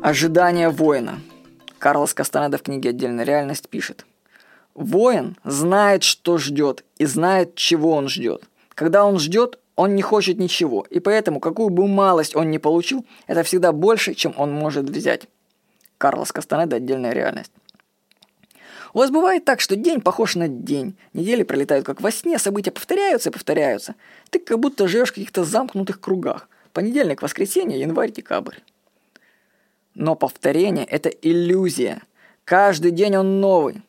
Ожидание воина. Карлос Кастанеда в книге «Отдельная реальность» пишет. Воин знает, что ждет, и знает, чего он ждет. Когда он ждет, он не хочет ничего, и поэтому, какую бы малость он ни получил, это всегда больше, чем он может взять. Карлос Кастанеда «Отдельная реальность». У вас бывает так, что день похож на день, недели пролетают как во сне, события повторяются и повторяются. Ты как будто живешь в каких-то замкнутых кругах. Понедельник, воскресенье, январь, декабрь. Но повторение – это иллюзия. Каждый день он новый.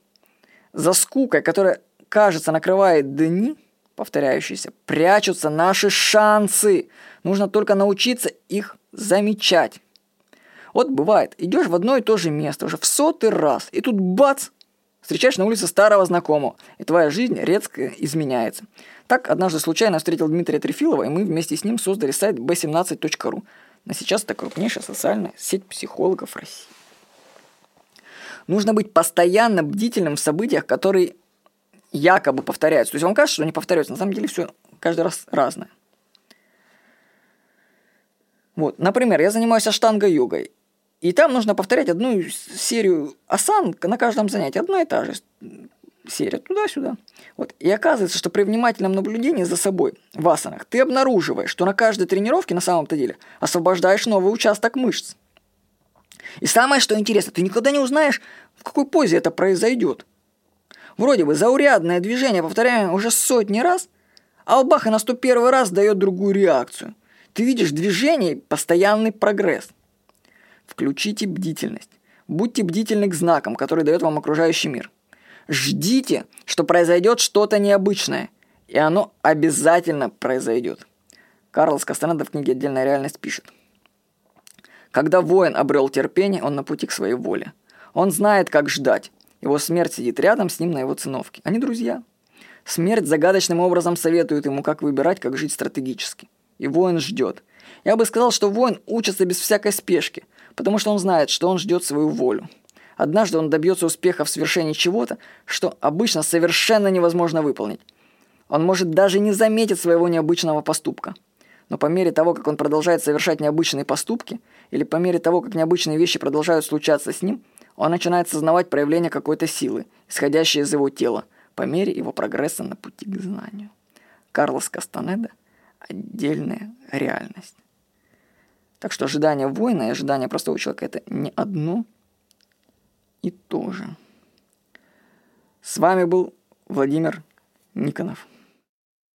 За скукой, которая, кажется, накрывает дни, повторяющиеся, прячутся наши шансы. Нужно только научиться их замечать. Вот бывает, идешь в одно и то же место уже в сотый раз, и тут бац, встречаешь на улице старого знакомого, и твоя жизнь резко изменяется. Так однажды случайно встретил Дмитрия Трефилова, и мы вместе с ним создали сайт b17.ru. Но сейчас это крупнейшая социальная сеть психологов России. Нужно быть постоянно бдительным в событиях, которые якобы повторяются. То есть вам кажется, что они повторяются, на самом деле все каждый раз разное. Вот, например, я занимаюсь аштанга-йогой, и там нужно повторять одну серию асан на каждом занятии, одна и та же серия туда-сюда. Вот. И оказывается, что при внимательном наблюдении за собой в асанах ты обнаруживаешь, что на каждой тренировке на самом-то деле освобождаешь новый участок мышц. И самое, что интересно, ты никогда не узнаешь, в какой позе это произойдет. Вроде бы заурядное движение, повторяемое уже сотни раз, а Албаха на 101 раз дает другую реакцию. Ты видишь в движении постоянный прогресс. Включите бдительность. Будьте бдительны к знакам, которые дает вам окружающий мир – Ждите, что произойдет что-то необычное, и оно обязательно произойдет. Карлос Кастанеда в книге «Отдельная реальность» пишет. Когда воин обрел терпение, он на пути к своей воле. Он знает, как ждать. Его смерть сидит рядом с ним на его циновке. Они друзья. Смерть загадочным образом советует ему, как выбирать, как жить стратегически. И воин ждет. Я бы сказал, что воин учится без всякой спешки, потому что он знает, что он ждет свою волю. Однажды он добьется успеха в совершении чего-то, что обычно совершенно невозможно выполнить. Он может даже не заметить своего необычного поступка. Но по мере того, как он продолжает совершать необычные поступки, или по мере того, как необычные вещи продолжают случаться с ним, он начинает сознавать проявление какой-то силы, исходящей из его тела, по мере его прогресса на пути к знанию. Карлос Кастанеда – отдельная реальность. Так что ожидание воина и ожидание простого человека – это не одно – и тоже. С вами был Владимир Никонов.